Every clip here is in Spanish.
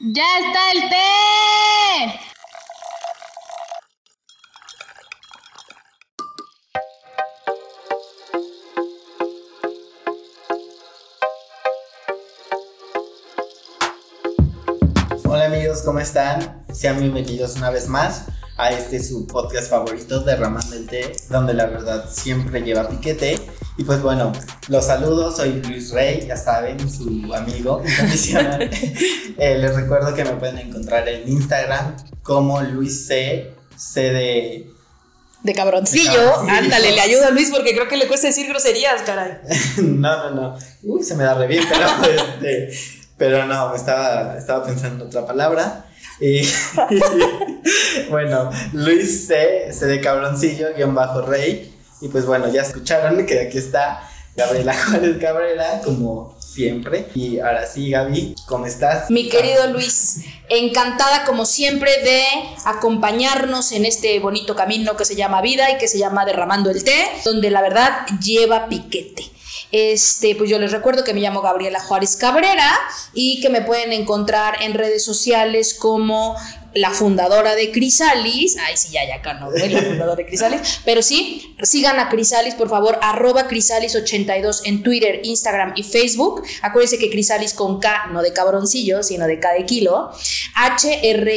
¡Ya está el té! Hola amigos, ¿cómo están? Sean bienvenidos una vez más a este su podcast favorito, Derramando el Té, donde la verdad siempre lleva piquete. Y pues bueno, los saludo, soy Luis Rey, ya saben, su amigo incondicional. Eh, les recuerdo que me pueden encontrar en Instagram como Luis C, C de... De cabroncillo. De cabroncillo. Ándale, le ayuda a Luis porque creo que le cuesta decir groserías, caray. no, no, no. Uy, se me da re bien, pero, este, pero no, me estaba, estaba pensando en otra palabra. Y bueno, Luis C, C de cabroncillo, guion bajo rey. Y pues bueno, ya escucharon que aquí está Gabriela Juárez Cabrera, como siempre. Y ahora sí, Gaby, ¿cómo estás? Mi querido Luis, encantada como siempre de acompañarnos en este bonito camino que se llama vida y que se llama Derramando el Té, donde la verdad lleva piquete. Este, pues yo les recuerdo que me llamo Gabriela Juárez Cabrera y que me pueden encontrar en redes sociales como la fundadora de Crisalis. Ay, sí, ya, ya, acá no, ¿eh? la fundadora de Crisalis. Pero sí, sigan a Crisalis, por favor, arroba Crisalis82 en Twitter, Instagram y Facebook. Acuérdense que Crisalis con K, no de cabroncillo, sino de K de kilo. H-R-Y-S-A-L-L-I-S.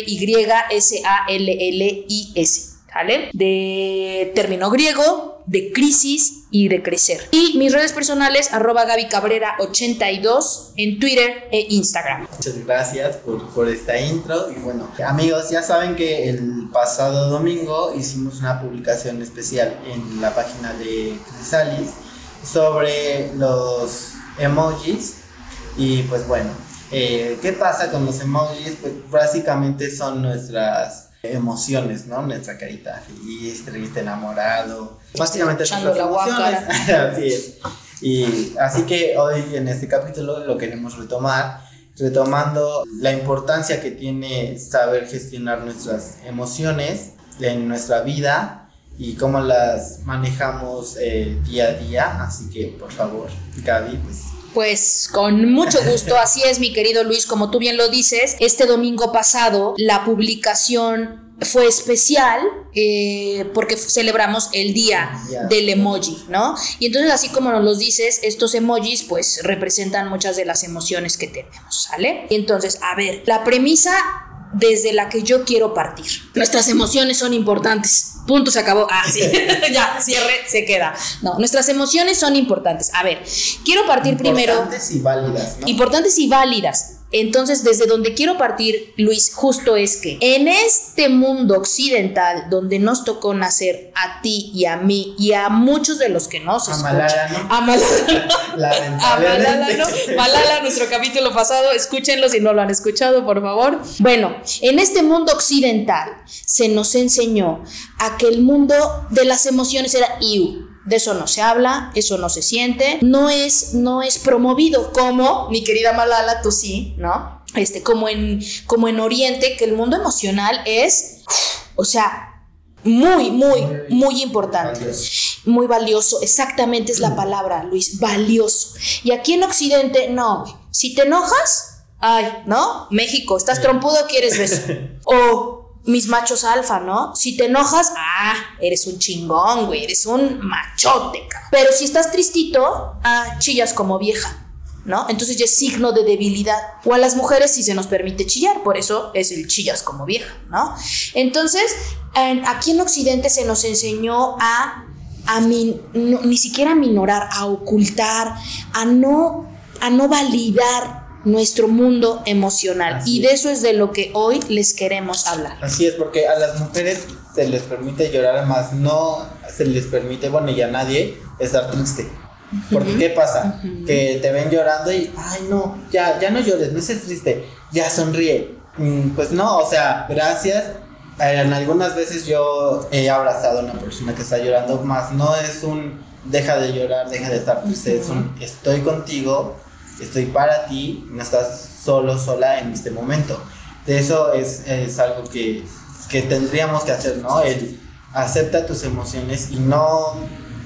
¿Vale? De término griego, de crisis y de crecer. Y mis redes personales, arroba Gaby Cabrera 82 en Twitter e Instagram. Muchas gracias por, esta intro. Y bueno, amigos, ya saben que el pasado domingo hicimos una publicación especial en la página de Crisalis sobre los emojis. Y pues bueno, eh, ¿qué pasa con los emojis? Pues básicamente son nuestras emociones, ¿no? Nuestra carita feliz, triste, enamorado. Básicamente Echando la emociones. así es. Y así que hoy en este capítulo lo queremos retomar, retomando la importancia que tiene saber gestionar nuestras emociones en nuestra vida y cómo las manejamos eh, día a día. Así que, por favor, Gaby, pues Pues con mucho gusto, así es mi querido Luis, como tú bien lo dices, este domingo pasado la publicación fue especial eh, porque celebramos el día del emoji, ¿no? Y entonces así como nos los dices, estos emojis pues representan muchas de las emociones que tenemos, ¿sale? Y entonces, a ver, la premisa desde la que yo quiero partir. Nuestras emociones son importantes. Punto, se acabó. Ah, sí. ya, cierre, se queda. No, nuestras emociones son importantes. A ver, quiero partir primero importantes y válidas, ¿no? importantes y válidas. Entonces, desde donde quiero partir, Luis, justo es que en este mundo occidental, donde nos tocó nacer a ti y a mí y a muchos de los que nos A escuchan, Malala, ¿no? a Malala. ¿no? Malala, nuestro capítulo pasado, escúchenlo si no lo han escuchado, por favor. Bueno, en este mundo occidental se nos enseñó a que el mundo de las emociones era IU. De eso no se habla, eso no se siente, no es, no es promovido como, mi querida Malala, tú sí, ¿no? Este, como en, como en Oriente, que el mundo emocional es, o sea, muy, muy, muy importante. Valioso. Muy valioso, exactamente es la palabra, Luis, valioso. Y aquí en Occidente, no, güey. Si te enojas, ay, ¿no? México, estás trompudo, quieres beso. O mis machos alfa, ¿no? Si te enojas, ah, eres un chingón, güey, eres un machote, cabrón. Pero si estás tristito, ah, chillas como vieja. ¿No? Entonces ya es signo de debilidad. O a las mujeres sí se nos permite chillar, por eso es el chillas como vieja, ¿no? Entonces, en- aquí en Occidente se nos enseñó a, a ni siquiera a minorar, a ocultar, a no, a no validar nuestro mundo emocional. Así y de eso es de lo que hoy les queremos hablar. Así es, porque a las mujeres se les permite llorar, más no se les permite, bueno, y a nadie, estar triste. Porque, ¿qué pasa? Que te ven llorando y, ay, no, ya, ya no llores, no estés triste, ya sonríe. Mm, pues no, o sea, gracias. Eh, En algunas veces yo he abrazado a una persona que está llorando, más no es un deja de llorar, deja de estar triste, es un estoy contigo, estoy para ti, no estás solo, sola en este momento. De eso es, es algo que, que tendríamos que hacer, ¿no? El acepta tus emociones y no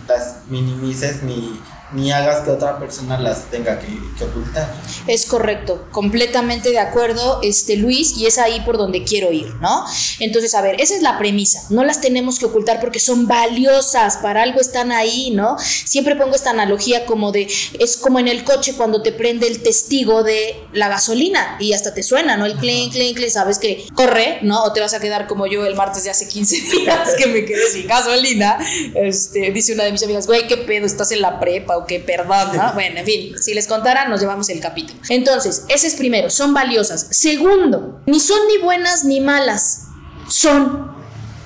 las minimices ni ni hagas que otra persona las tenga que, que ocultar. Es correcto, completamente de acuerdo, este Luis, y es ahí por donde quiero ir, ¿no? Entonces, a ver, esa es la premisa, no las tenemos que ocultar porque son valiosas, para algo están ahí, ¿no? Siempre pongo esta analogía como de, es como en el coche cuando te prende el testigo de la gasolina y hasta te suena, ¿no? El clink, clink, clink, sabes que corre, ¿no? O te vas a quedar como yo el martes de hace 15 días que me quedé sin gasolina. Este, dice una de mis amigas, güey, ¿qué pedo? ¿Estás en la prepa o qué? Perdón, ¿no? Bueno, en fin, si les contara, nos llevamos el capítulo. Entonces, ese es primero, son valiosas. Segundo, ni son ni buenas ni malas, son.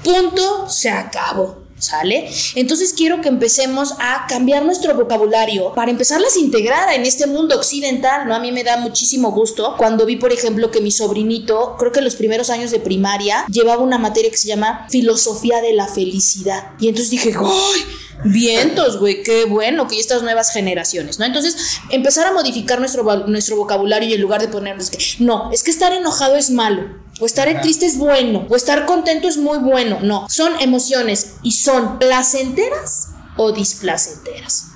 Punto, se acabó. ¿Sale? Entonces quiero que empecemos a cambiar nuestro vocabulario para empezarlas a integrar en este mundo occidental, ¿no? A mí me da muchísimo gusto cuando vi, por ejemplo, que mi sobrinito, creo que en los primeros años de primaria, llevaba una materia que se llama Filosofía de la Felicidad. Y entonces dije, ¡ay! Vientos, güey, qué bueno que estas nuevas generaciones, ¿no? Entonces, empezar a modificar nuestro, nuestro vocabulario y en lugar de ponernos que, no, es que estar enojado es malo. O estar triste es bueno, o estar contento es muy bueno. No, son emociones y son placenteras o displacenteras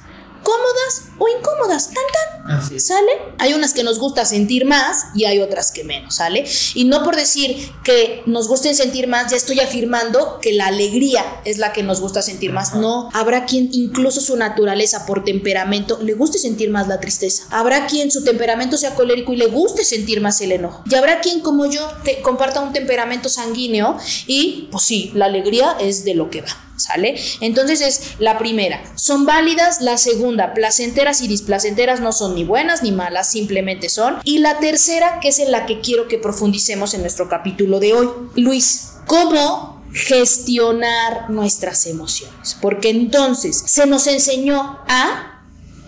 cómodas o incómodas, tan tan, ¿sale? Hay unas que nos gusta sentir más y hay otras que menos, ¿sale? Y no por decir que nos guste sentir más, ya estoy afirmando que la alegría es la que nos gusta sentir más. No, habrá quien incluso su naturaleza por temperamento le guste sentir más la tristeza. Habrá quien su temperamento sea colérico y le guste sentir más el enojo. Y habrá quien como yo te comparta un temperamento sanguíneo y pues sí, la alegría es de lo que va. ¿Sale? Entonces es la primera, son válidas, la segunda, placenteras y displacenteras no son ni buenas ni malas, simplemente son. Y la tercera, que es en la que quiero que profundicemos en nuestro capítulo de hoy, Luis, ¿cómo gestionar nuestras emociones? Porque entonces se nos enseñó a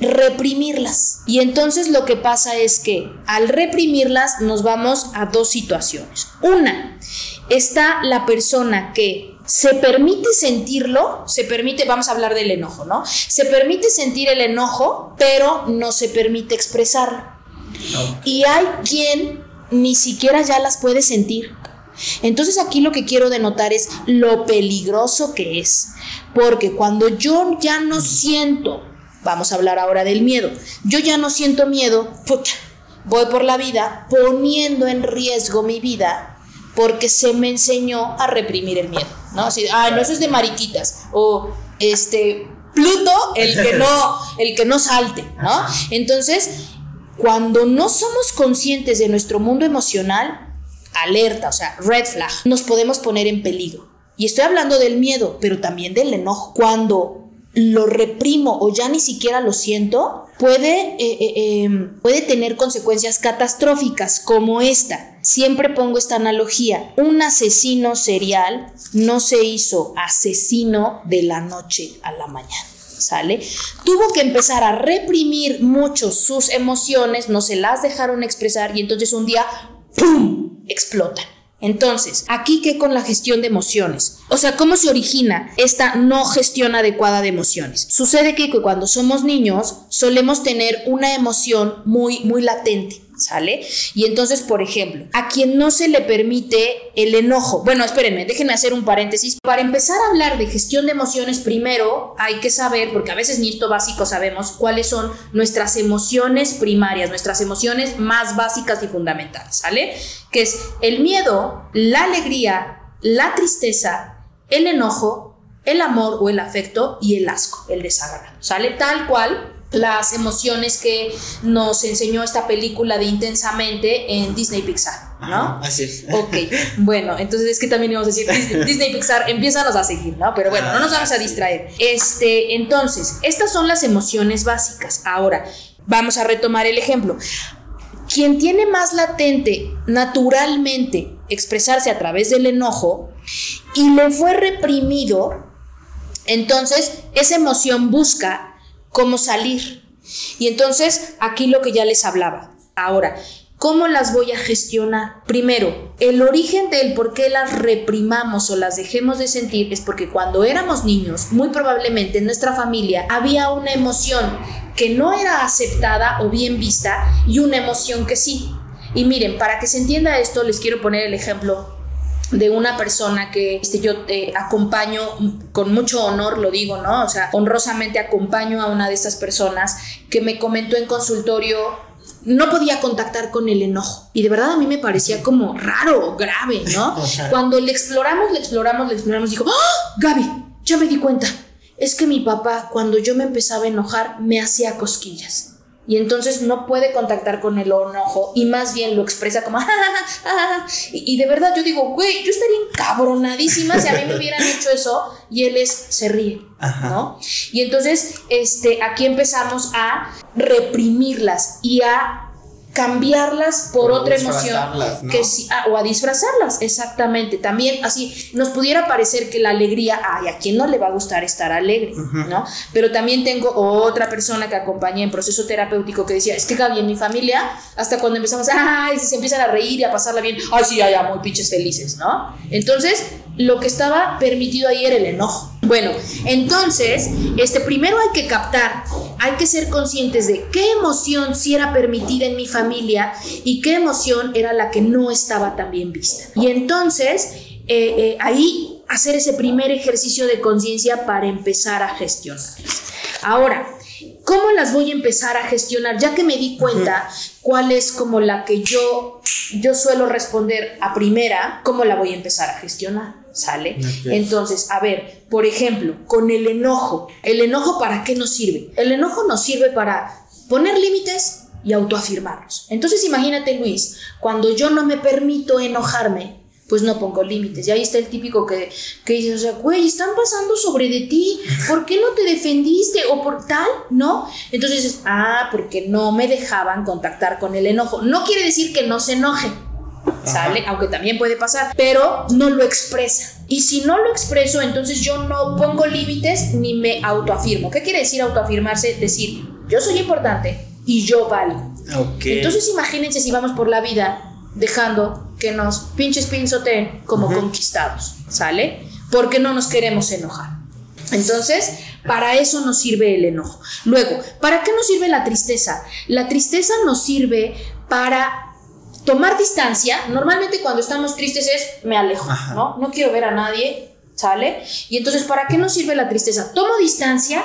reprimirlas. Y entonces lo que pasa es que al reprimirlas nos vamos a dos situaciones. Una, está la persona que se permite sentirlo, se permite, vamos a hablar del enojo, ¿no? Se permite sentir el enojo, pero no se permite expresarlo. Y hay quien ni siquiera ya las puede sentir. Entonces aquí lo que quiero denotar es lo peligroso que es. Porque cuando yo ya no siento, vamos a hablar ahora del miedo, yo ya no siento miedo, voy por la vida poniendo en riesgo mi vida porque se me enseñó a reprimir el miedo. ¿no? Así, ah, no, eso es de mariquitas. O este, Pluto, el que no, el que no salte, ¿no? Entonces, cuando no somos conscientes de nuestro mundo emocional, alerta, o sea, red flag, nos podemos poner en peligro. Y estoy hablando del miedo, pero también del enojo. Cuando lo reprimo o ya ni siquiera lo siento, puede, eh, eh, em, puede tener consecuencias catastróficas como esta. Siempre pongo esta analogía. Un asesino serial no se hizo asesino de la noche a la mañana. ¿Sale? Tuvo que empezar a reprimir mucho sus emociones, no se las dejaron expresar y entonces un día, ¡pum!, explotan. Entonces, aquí qué con la gestión de emociones. O sea, ¿cómo se origina esta no gestión adecuada de emociones? Sucede que cuando somos niños solemos tener una emoción muy, muy latente. ¿Sale? Y entonces, por ejemplo, a quien no se le permite el enojo, bueno, espérenme, déjenme hacer un paréntesis. Para empezar a hablar de gestión de emociones, primero hay que saber, porque a veces ni esto básico sabemos, cuáles son nuestras emociones primarias, nuestras emociones más básicas y fundamentales, ¿sale? Que es el miedo, la alegría, la tristeza, el enojo, el amor o el afecto y el asco, el desagrado, ¿sale? Tal cual las emociones que nos enseñó esta película de Intensamente en Disney Pixar, ¿no? así es. Ok, bueno, entonces es que también íbamos a decir Disney, Disney Pixar, empiezanos a seguir, ¿no? Pero bueno, no nos vamos a distraer. Este, entonces, estas son las emociones básicas. Ahora, vamos a retomar el ejemplo. Quien tiene más latente naturalmente expresarse a través del enojo y le fue reprimido, entonces esa emoción busca cómo salir. Y entonces aquí lo que ya les hablaba. Ahora, ¿cómo las voy a gestionar? Primero, el origen del por qué las reprimamos o las dejemos de sentir es porque cuando éramos niños, muy probablemente en nuestra familia había una emoción que no era aceptada o bien vista y una emoción que sí. Y miren, para que se entienda esto, les quiero poner el ejemplo de una persona que este, yo te acompaño con mucho honor, lo digo, ¿no? O sea, honrosamente acompaño a una de estas personas que me comentó en consultorio no podía contactar con el enojo. Y de verdad a mí me parecía como raro, grave, ¿no? Cuando le exploramos, le exploramos, le exploramos, dijo, ¡Ah! Gaby, ya me di cuenta. Es que mi papá, cuando yo me empezaba a enojar, me hacía cosquillas y entonces no puede contactar con el enojo y más bien lo expresa como y, de verdad yo digo, güey, yo estaría encabronadísima si a mí me hubieran hecho eso y él es se ríe, ¿no? Y entonces este aquí empezamos a reprimirlas y a cambiarlas por otra emoción que sí, ah, o a disfrazarlas exactamente también así nos pudiera parecer que la alegría ay a quién no le va a gustar estar alegre no pero también tengo otra persona que acompañé en proceso terapéutico que decía es que Gaby en mi familia hasta cuando empezamos ay se empiezan a reír y a pasarla bien ay sí ya ya muy pinches felices no entonces lo que estaba permitido ahí era el enojo. Bueno, entonces, este primero hay que captar, hay que ser conscientes de qué emoción sí era permitida en mi familia y qué emoción era la que no estaba tan bien vista. Y entonces, eh, eh, ahí hacer ese primer ejercicio de conciencia para empezar a gestionar. Ahora, ¿cómo las voy a empezar a gestionar? Ya que me di cuenta cuál es como la que yo, yo suelo responder a primera, ¿cómo la voy a empezar a gestionar? ¿Sale? Entonces, a ver, por ejemplo, con el enojo. ¿El enojo para qué nos sirve? El enojo nos sirve para poner límites y autoafirmarlos. Entonces, imagínate, Luis, cuando yo no me permito enojarme, pues no pongo límites. Y ahí está el típico que, que dice, o sea, güey, están pasando sobre de ti, ¿por qué no te defendiste? O por tal, ¿no? Entonces dices, ah, porque no me dejaban contactar con el enojo. No quiere decir que no se enoje, ¿sale? Aunque también puede pasar, pero no lo expresa. Y si no lo expreso, entonces yo no pongo límites ni me autoafirmo. ¿Qué quiere decir autoafirmarse? Decir, yo soy importante y yo valgo. Entonces imagínense si vamos por la vida dejando que nos pinches pinzoteen como conquistados, ¿sale? Porque no nos queremos enojar. Entonces, para eso nos sirve el enojo. Luego, ¿para qué nos sirve la tristeza? La tristeza nos sirve para tomar distancia, normalmente cuando estamos tristes es me alejo, ¿no? No quiero ver a nadie, ¿sale? Y entonces, ¿para qué nos sirve la tristeza? Tomo distancia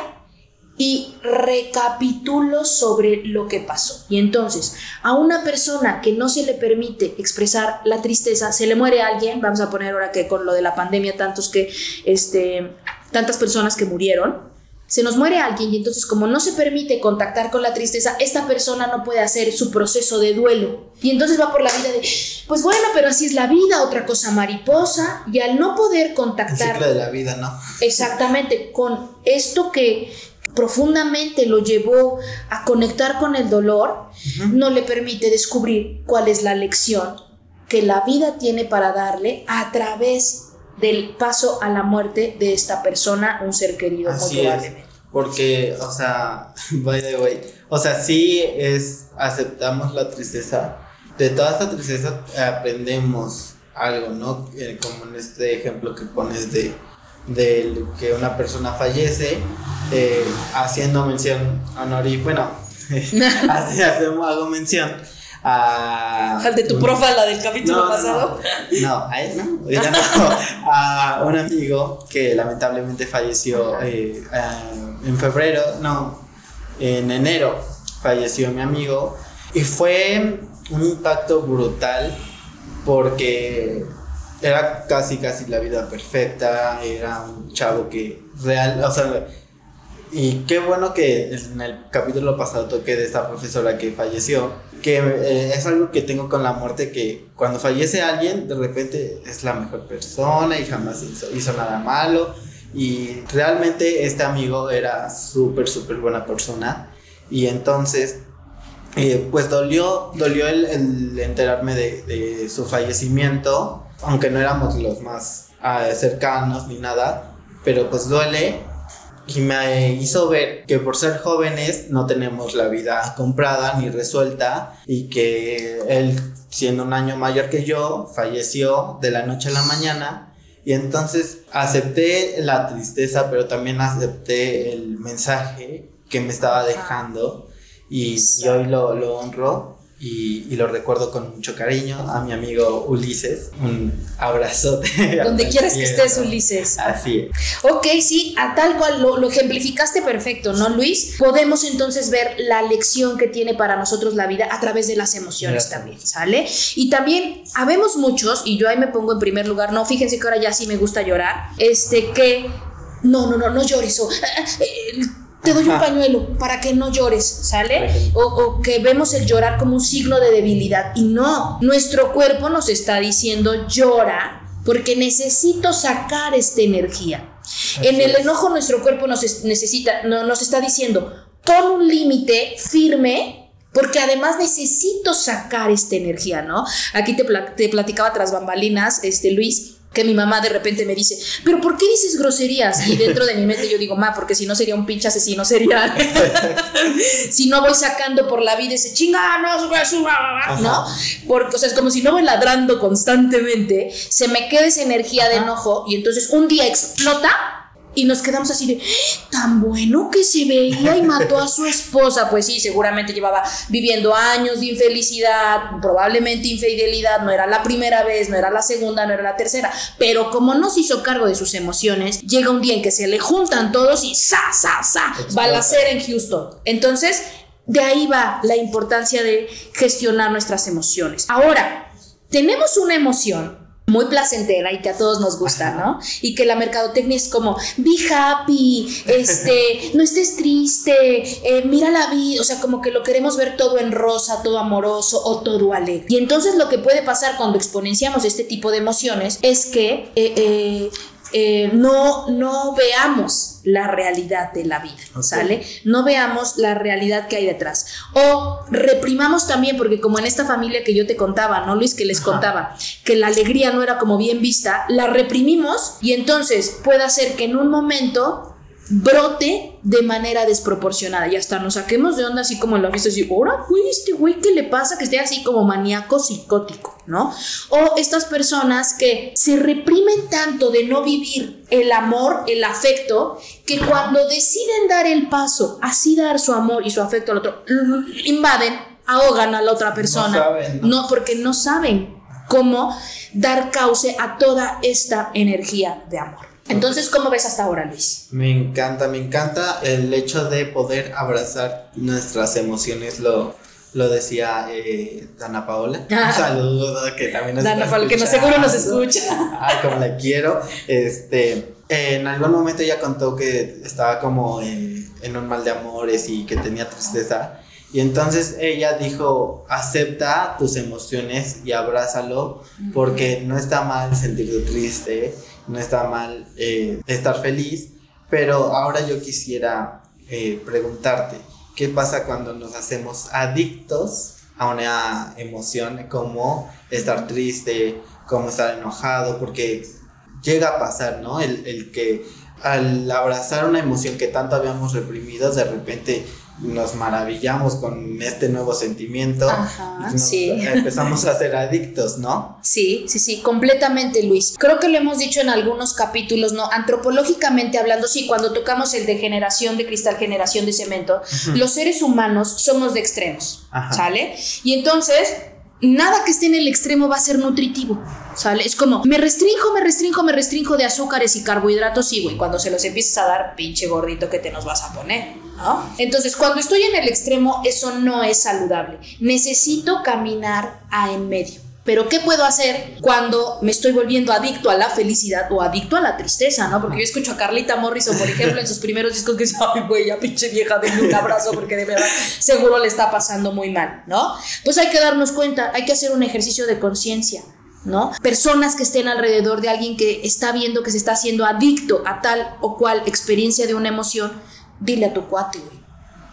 y recapitulo sobre lo que pasó. Y entonces, a una persona que no se le permite expresar la tristeza, se le muere alguien, vamos a poner ahora que con lo de la pandemia tantos que este tantas personas que murieron, se nos muere alguien y entonces como no se permite contactar con la tristeza, esta persona no puede hacer su proceso de duelo. Y entonces va por la vida de, pues bueno, pero así es la vida, otra cosa mariposa, y al no poder contactar... El ciclo de la vida, ¿no? Exactamente, con esto que profundamente lo llevó a conectar con el dolor, no le permite descubrir cuál es la lección que la vida tiene para darle a través del paso a la muerte de esta persona, un ser querido, Así porque, o sea, by the way, o sea, sí es, aceptamos la tristeza. De toda esta tristeza aprendemos algo, ¿no? Eh, como en este ejemplo que pones de, de que una persona fallece, eh, haciendo mención honor y bueno, hago mención a... de tu profa, la del capítulo pasado. No, a él no, no, a un amigo que lamentablemente falleció eh, en febrero, no, en enero falleció mi amigo. Y fue un impacto brutal porque era casi casi la vida perfecta, era un chavo que real, o sea, y qué bueno que en el capítulo pasado toqué de esta profesora que falleció, que eh, es algo que tengo con la muerte, que cuando fallece alguien, de repente es la mejor persona y jamás hizo, nada malo. Y realmente este amigo era súper, súper buena persona. Y entonces, eh, pues dolió, dolió el, enterarme de, su fallecimiento, aunque no éramos los más ah, cercanos ni nada, pero pues duele y me hizo ver que por ser jóvenes no tenemos la vida comprada ni resuelta y que él, siendo un año mayor que yo, falleció de la noche a la mañana. Y entonces acepté la tristeza, pero también acepté el mensaje que me estaba dejando y, hoy lo, lo honro. Y, y lo recuerdo con mucho cariño a mi amigo Ulises. Un abrazote. Donde quieras que estés. Ulises. Así es. Ok, sí, a tal cual lo, lo ejemplificaste perfecto, ¿no, Luis? Podemos entonces ver la lección que tiene para nosotros la vida a través de las emociones Gracias. también, ¿sale? Y también habemos muchos, y yo ahí me pongo en primer lugar, no, fíjense que ahora ya sí me gusta llorar, este que, no, no, no, no llores, o, eh, te doy un pañuelo para que no llores, ¿sale? O, o que vemos el llorar como un signo de debilidad, y no, nuestro cuerpo nos está diciendo llora porque necesito sacar esta energía. Así En el enojo nuestro cuerpo nos es- necesita, no, nos está diciendo, pon un límite firme, porque además necesito sacar esta energía, ¿no? Aquí te, te platicaba tras bambalinas, este Luis, que mi mamá de repente me dice, pero ¿por qué dices groserías? Y dentro de mi mente yo digo, ma, porque si no sería un pinche asesino serial. si no voy sacando por la vida ese chinga, no, ¿no? Porque, o sea, es como si no voy ladrando constantemente, se me queda esa energía de enojo y entonces un día explota y nos quedamos así de tan bueno que se veía y mató a su esposa. Pues sí, seguramente llevaba viviendo años de infelicidad, probablemente infidelidad, no era la primera vez, no era la segunda, no era la tercera, pero como no se hizo cargo de sus emociones, llega un día en que se le juntan todos y ¡sa, sa, sa! Balacera en Houston. Entonces, de ahí va la importancia de gestionar nuestras emociones. Ahora, tenemos una emoción muy placentera y que a todos nos gusta, ¿no? Y que la mercadotecnia es como, be happy, este, no estés triste, eh, mira la vida, o sea, como que lo queremos ver todo en rosa, todo amoroso o todo alegre. Y entonces lo que puede pasar cuando exponenciamos este tipo de emociones es que eh, eh, eh, no, no veamos la realidad de la vida. ¿sale? No veamos la realidad que hay detrás. O reprimamos también, porque como en esta familia que yo te contaba, ¿no, Luis? Que les Ajá. contaba, que la alegría no era como bien vista, la reprimimos y entonces puede ser que en un momento brote de manera desproporcionada y hasta nos saquemos de onda así como en la fiesta así, ahora güey, este güey, ¿qué le pasa? Que esté así como maníaco psicótico, ¿no? O estas personas que se reprimen tanto de no vivir el amor, el afecto, que cuando deciden dar el paso, así dar su amor y su afecto al otro, invaden, ahogan a la otra persona. saben, ¿no? no porque no saben cómo dar cauce a toda esta energía de amor. Entonces, ¿cómo ves hasta ahora, Luis? Me encanta, me encanta el hecho de poder abrazar nuestras emociones, lo, lo decía eh, Dana Paola. Ah. Un saludo que también nos Dana, Paola, que no seguro nos escucha. Ay, como la quiero. Este, en algún momento ella contó que estaba como eh, en un mal de amores y que tenía tristeza. Y entonces ella dijo, acepta tus emociones y abrázalo, porque no está mal sentirte triste, no está mal eh, estar feliz, pero ahora yo quisiera eh, preguntarte, ¿qué pasa cuando nos hacemos adictos a una emoción como estar triste, como estar enojado? Porque llega a pasar, ¿no? El, el que al abrazar una emoción que tanto habíamos reprimido, de repente nos maravillamos con este nuevo sentimiento Ajá, y nos sí. empezamos a ser adictos, ¿no? Sí, sí, sí, completamente, Luis. Creo que lo hemos dicho en algunos capítulos, ¿no? Antropológicamente hablando, sí, cuando tocamos el de generación de cristal, generación de cemento, los seres humanos somos de extremos, Ajá. ¿sale? Y entonces, nada que esté en el extremo va a ser nutritivo, ¿sale? Es como, me restrinjo, me restrinjo, me restrinjo de azúcares y carbohidratos, sí, güey, cuando se los empiezas a dar, pinche gordito que te nos vas a poner, ¿no? Entonces, cuando estoy en el extremo, eso no es saludable. Necesito caminar a en medio. Pero ¿qué puedo hacer cuando me estoy volviendo adicto a la felicidad o adicto a la tristeza, no? Porque yo escucho a Carlita Morrison, por ejemplo, en sus primeros discos que dice, ay, güey, ya pinche vieja, denle un abrazo porque de verdad seguro le está pasando muy mal, ¿no? Pues hay que darnos cuenta, hay que hacer un ejercicio de conciencia. ¿No? Personas que estén alrededor de alguien que está viendo que se está haciendo adicto a tal o cual experiencia de una emoción, dile a tu cuate, güey.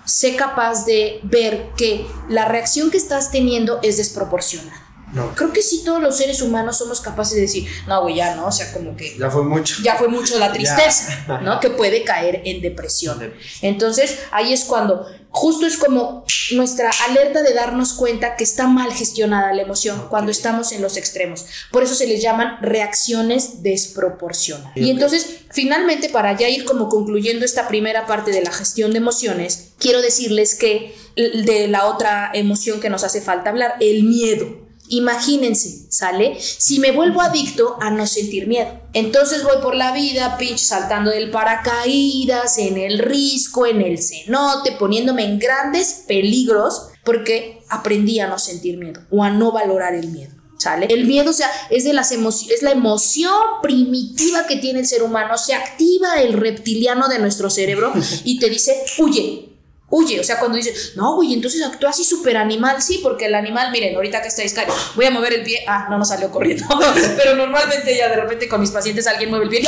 Sé capaz de ver que la reacción que estás teniendo es desproporcionada. No. Creo que sí todos los seres humanos somos capaces de decir, no, güey, ya no, o sea, como que Ya fue mucho. ya fue mucho la tristeza, Ya. ¿no? Que puede caer en depresión. Entonces, ahí es cuando justo es como nuestra alerta de darnos cuenta que está mal gestionada la emoción cuando estamos en los extremos. Por eso se les llaman reacciones desproporcionadas. Y entonces, finalmente, para ya ir como concluyendo esta primera parte de la gestión de emociones, quiero decirles que de la otra emoción que nos hace falta hablar, el miedo. Imagínense, ¿sale? Si me vuelvo adicto a no sentir miedo. Entonces voy por la vida, pinche, saltando del paracaídas, en el risco, en el cenote, poniéndome en grandes peligros porque aprendí a no sentir miedo o a no valorar el miedo. ¿Sale? El miedo, o sea, es, de las es la emoción primitiva que tiene el ser humano. Se activa el reptiliano de nuestro cerebro y te dice, huye, huye. O sea, cuando dices, no, güey, entonces actúa así súper animal. Sí, porque el animal, miren, ahorita que estáis voy a mover el pie. Ah, no nos salió corriendo. Pero normalmente ya de repente con mis pacientes alguien mueve el pie.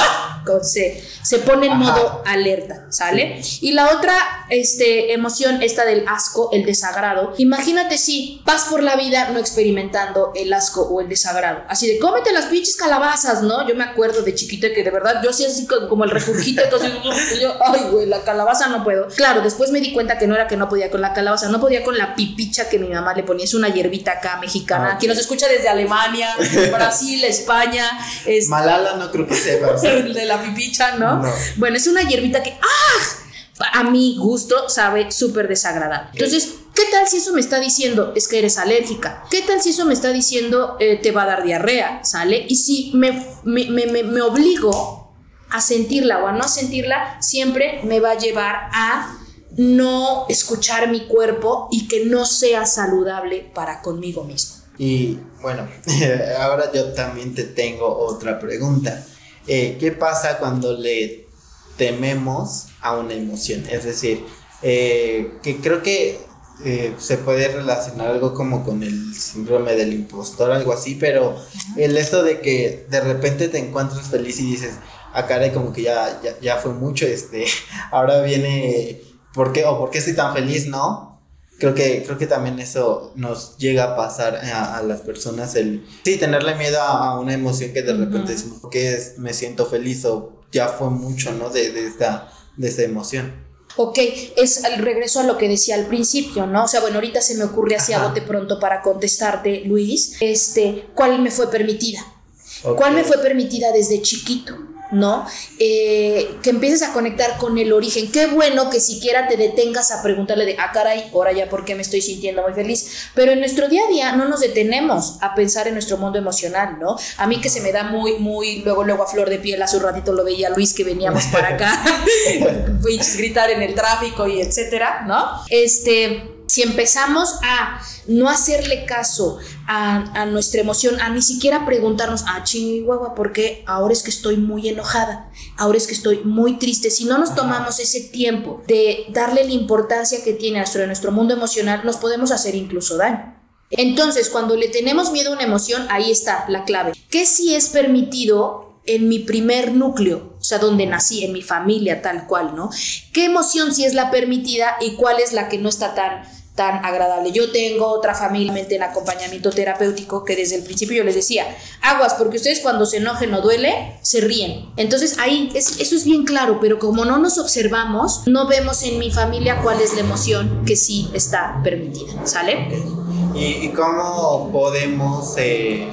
Con- Se, se pone en Ajá. modo alerta, ¿sale? Y la otra este, emoción, esta del asco, el desagrado. Imagínate si vas por la vida no experimentando el asco o el desagrado. Así de, cómete las pinches calabazas, ¿no? Yo me acuerdo de chiquita que de verdad yo hacía así co- como el refugito, entonces yo, ay, güey, la calabaza no puedo. Claro, después me di cuenta que no era que no podía con la calabaza, no podía con la pipicha que mi mamá le ponía. Es una hierbita acá mexicana. Ah. Quien nos escucha desde Alemania, Brasil, España, es Malala no creo que sepa. o sea, de la pipicha, ¿no? No. Bueno, es una hierbita que, ¡ah! A mi gusto sabe súper desagradable. Entonces, ¿qué tal si eso me está diciendo es que eres alérgica? ¿Qué tal si eso me está diciendo eh, te va a dar diarrea? ¿Sale? Y si me, me, me, me- me obligo a sentirla o a no sentirla, siempre me va a llevar a no escuchar mi cuerpo y que no sea saludable para conmigo mismo. Y bueno, ahora yo también te tengo otra pregunta. Eh, ¿Qué pasa cuando le tememos a una emoción? Es decir, eh, que creo que eh, se puede relacionar algo como con el síndrome del impostor, algo así, pero el esto de que de repente te encuentras feliz y dices, ah, caray, como que ya, ya, ya fue mucho, este, ahora viene, ¿por qué? ¿O por qué estoy tan feliz, no? Creo que, creo que también eso nos llega a pasar a, a las personas, el sí, tenerle miedo a, a una emoción que de repente Ujú. decimos, ¿por qué es- me siento feliz? O ya fue mucho, ¿no? De, de esta, de esta emoción. Ok, es el regreso a lo que decía al principio, ¿no? O sea, bueno, ahorita se me ocurre así a bote pronto para contestarte, Luis, este, ¿cuál me fue permitida? Ok. ¿Cuál me fue permitida desde chiquito? ¿No? Eh, que empieces a conectar con el origen. Qué bueno que siquiera te detengas a preguntarle de, ah, caray, ahora ya por qué me estoy sintiendo muy feliz. Pero en nuestro día a día no nos detenemos a pensar en nuestro mundo emocional, ¿no? A mí que se me da muy, muy, luego, luego a flor de piel, hace un ratito lo veía Luis que veníamos para acá, gritar en el tráfico y etcétera, ¿no? Este, si empezamos a no hacerle caso a, a nuestra emoción, a ni siquiera preguntarnos, ah, chihuahua, ¿por qué ahora es que estoy muy enojada? Ahora es que estoy muy triste. Si no nos tomamos ese tiempo de darle la importancia que tiene a nuestro, a nuestro mundo emocional, nos podemos hacer incluso daño. Entonces, cuando le tenemos miedo a una emoción, ahí está la clave. ¿Qué sí es permitido en mi primer núcleo? O sea, donde nací, en mi familia, tal cual, ¿no? ¿Qué emoción sí es la permitida y cuál es la que no está tan, tan agradable? Yo tengo otra familia en acompañamiento terapéutico que desde el principio yo les decía, aguas, porque ustedes cuando se enojen o duele, se ríen. Entonces ahí es- eso es bien claro, pero como no nos observamos, no vemos en mi familia cuál es la emoción que sí está permitida, ¿sale? ¿Y, y cómo podemos eh,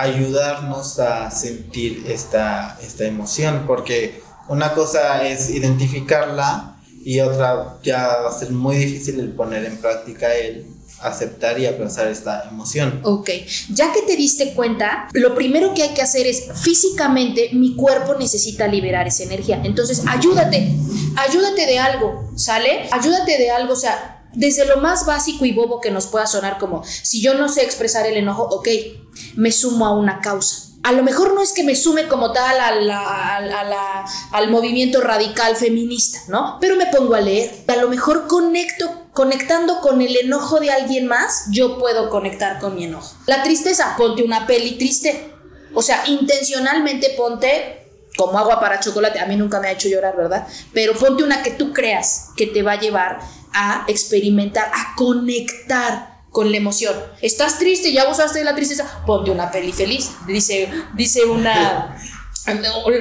ayudarnos a sentir esta, esta emoción? Porque una cosa es identificarla y otra ya va a ser muy difícil el poner en práctica el aceptar y abrazar esta emoción. Ok, ya que te diste cuenta, lo primero que hay que hacer es físicamente mi cuerpo necesita liberar esa energía. Entonces, ayúdate, ayúdate de algo, ¿sale? Ayúdate de algo, o sea, desde lo más básico y bobo que nos pueda sonar como, si yo no sé expresar el enojo, ok, me sumo a una causa. A lo mejor no es que me sume como tal a la- a la- a la- al movimiento radical feminista, ¿no? Pero me pongo a leer. A lo mejor conecto, conectando con el enojo de alguien más, yo puedo conectar con mi enojo. La tristeza, ponte una peli triste. O sea, intencionalmente ponte como agua para chocolate. A mí nunca me ha hecho llorar, ¿verdad? Pero ponte una que tú creas que te va a llevar a experimentar, a conectar con la emoción. Estás triste, ya abusaste de la tristeza, ponte una peli feliz. Dice, dice una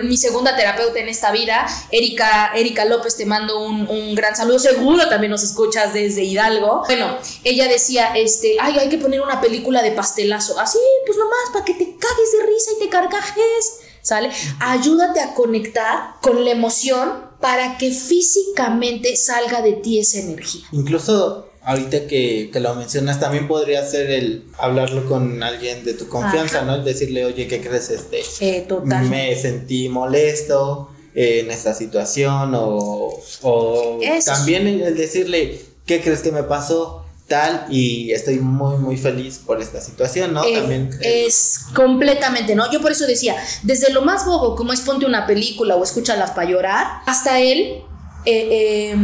mi segunda terapeuta en esta vida, Erika, Erika López, te mando un, un, gran saludo, seguro también nos escuchas desde Hidalgo. Bueno, ella decía, este, ay, hay que poner una película de pastelazo, así, pues nomás, para que te cagues de risa y te carcajes, ¿sale? Ayúdate a conectar con la emoción para que físicamente salga de ti esa energía. Incluso ahorita que, que, lo mencionas, también podría ser el hablarlo con alguien de tu confianza, ¿no? El decirle, oye, ¿qué crees? Este, eh, total. Me sentí molesto en esta situación o, o también el decirle, ¿qué crees que me pasó? Tal y estoy muy muy feliz por esta situación, ¿no? Eh, También es completamente, ¿no? Yo por eso decía, desde lo más bobo como es ponte una película o escúchala para llorar, hasta él eh,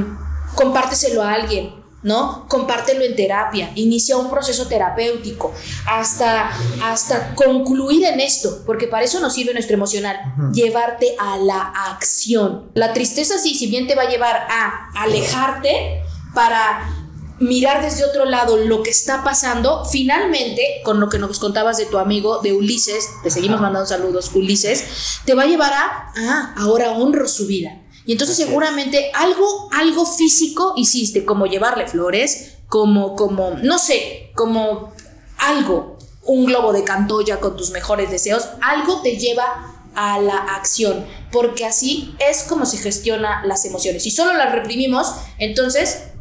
compárteselo a alguien, ¿no? Compártelo en terapia, inicia un proceso terapéutico hasta, hasta concluir en esto, porque para eso nos sirve nuestro emocional, llevarte a la acción. La tristeza sí, si bien te va a llevar a alejarte para mirar desde otro lado lo que está pasando, finalmente, con lo que nos contabas de tu amigo, de Ulises, te seguimos mandando saludos, Ulises, te va a llevar a, ah, ahora honro su vida. Y entonces seguramente algo, algo físico hiciste, como llevarle flores, como, como, no sé, como algo, un globo de cantoya con tus mejores deseos, algo te lleva a la acción, porque así es como se gestiona las emociones. Si solo las reprimimos, entonces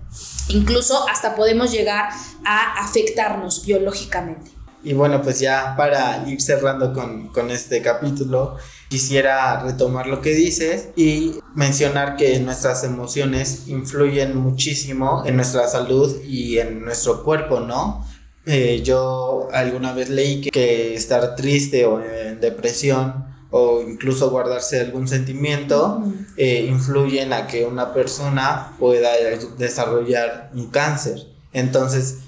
incluso hasta podemos llegar a afectarnos biológicamente. Y bueno, pues ya para ir cerrando con, con este capítulo, quisiera retomar lo que dices y mencionar que nuestras emociones influyen muchísimo en nuestra salud y en nuestro cuerpo, ¿no? Eh, yo alguna vez leí que, estar triste o en depresión o incluso guardarse algún sentimiento eh, influyen a que una persona pueda desarrollar un cáncer. Entonces,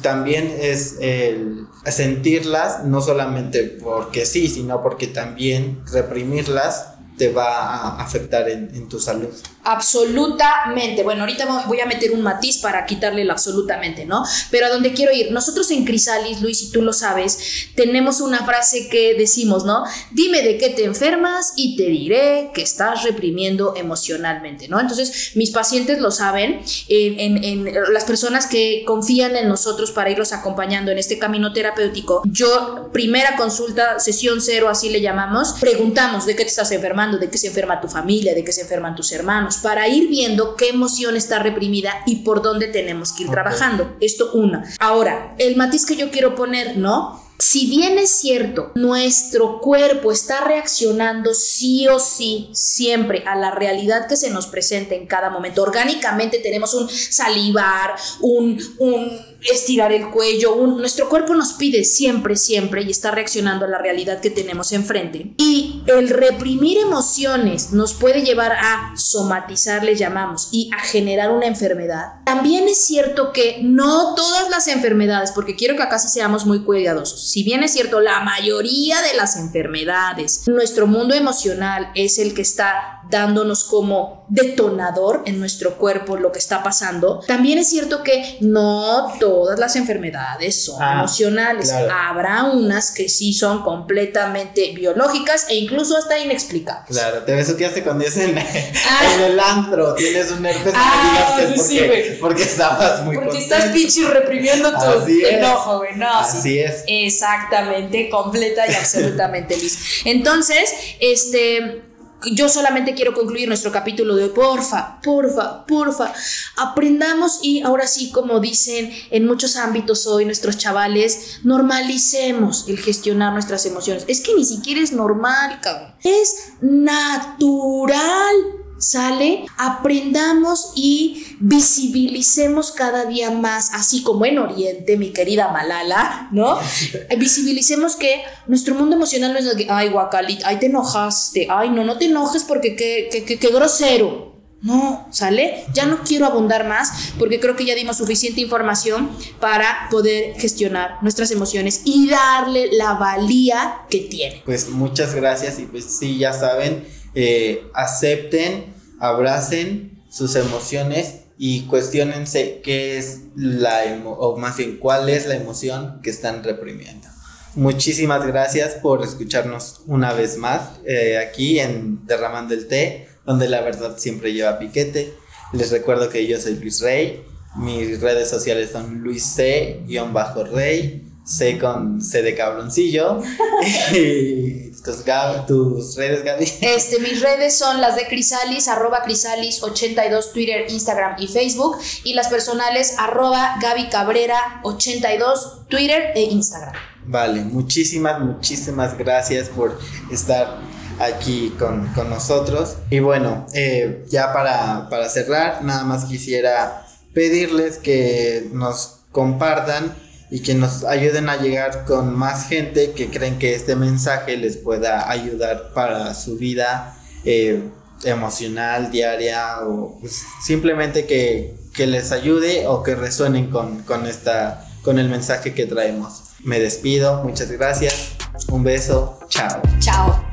también es el sentirlas, no solamente porque sí, sino porque también reprimirlas te va a afectar en, tu salud. Absolutamente. Bueno, ahorita voy a meter un matiz para quitarle el absolutamente, ¿no? Pero a donde quiero ir, nosotros en Crisalis, Luis, y tú lo sabes, tenemos una frase que decimos, ¿no? Dime de qué te enfermas y te diré que estás reprimiendo emocionalmente, ¿no? Entonces, mis pacientes lo saben, en, en las personas que confían en nosotros para irlos acompañando en este camino terapéutico, yo, primera consulta, sesión cero, así le llamamos, preguntamos de qué te estás enfermando de qué se enferma tu familia, de qué se enferman tus hermanos, para ir viendo qué emoción está reprimida y por dónde tenemos que ir trabajando. Esto una. Ahora, el matiz que yo quiero poner, ¿no? Si bien es cierto, nuestro cuerpo está reaccionando sí o sí siempre a la realidad que se nos presenta en cada momento. Orgánicamente tenemos un salivar, un, un estirar el cuello, nuestro cuerpo nos pide siempre, siempre y está reaccionando a la realidad que tenemos enfrente. Y el reprimir emociones nos puede llevar a somatizar, le llamamos, y a generar una enfermedad. También es cierto que no todas las enfermedades, porque quiero que acá sí seamos muy cuidadosos, si bien es cierto, la mayoría de las enfermedades, nuestro mundo emocional es el que está dándonos como detonador en nuestro cuerpo lo que está pasando, también es cierto que no todas las enfermedades son ah, emocionales. Habrá unas que sí son completamente biológicas e incluso hasta inexplicables. Claro, te besuqueaste cuando es en, ah. en, el antro, tienes un herpes ah, sí, porque, porque, estabas muy Porque estás pinche reprimiendo tu enojo, güey. No, Así es. Exactamente, completa y absolutamente Liz. Entonces, este yo solamente quiero concluir nuestro capítulo de hoy. Porfa, porfa, porfa. Aprendamos y ahora sí, como dicen en muchos ámbitos hoy nuestros chavales, normalicemos el gestionar nuestras emociones. Es que ni siquiera es normal, cabrón. Es natural. ¿Sale? Aprendamos y visibilicemos cada día más, así como en Oriente, mi querida Malala, ¿no? Visibilicemos que nuestro mundo emocional no es de, ay, guacalit, ay, te enojaste, ay, no, no te enojes porque qué, qué, qué grosero. No, ¿sale? Ya no quiero abundar más porque creo que ya dimos suficiente información para poder gestionar nuestras emociones y darle la valía que tiene. Pues muchas gracias y pues sí, ya saben, eh, acepten, abracen sus emociones y cuestionense qué es la o más bien cuál es la emoción que están reprimiendo. Muchísimas gracias por escucharnos una vez más eh, aquí en Derramando el Té, donde la verdad siempre lleva piquete. Les recuerdo que yo soy Luis Rey, mis redes sociales son Luis C-Rey C con C de cabroncillo. y tus, Gab- tus redes, Gaby. Este, mis redes son las de Crisalis, arroba Crisalis82, Twitter, Instagram y Facebook. Y las personales, arroba Gaby Cabrera 82, Twitter e Instagram. Vale, muchísimas, muchísimas gracias por estar aquí con, con nosotros. Y bueno, eh, ya para, para cerrar, nada más quisiera pedirles que nos compartan y que nos ayuden a llegar con más gente que creen que este mensaje les pueda ayudar para su vida eh, emocional, diaria o pues, simplemente que, que les ayude o que resuenen con, con, esta, con el mensaje que traemos. Me despido, muchas gracias, un beso, chao. Chao.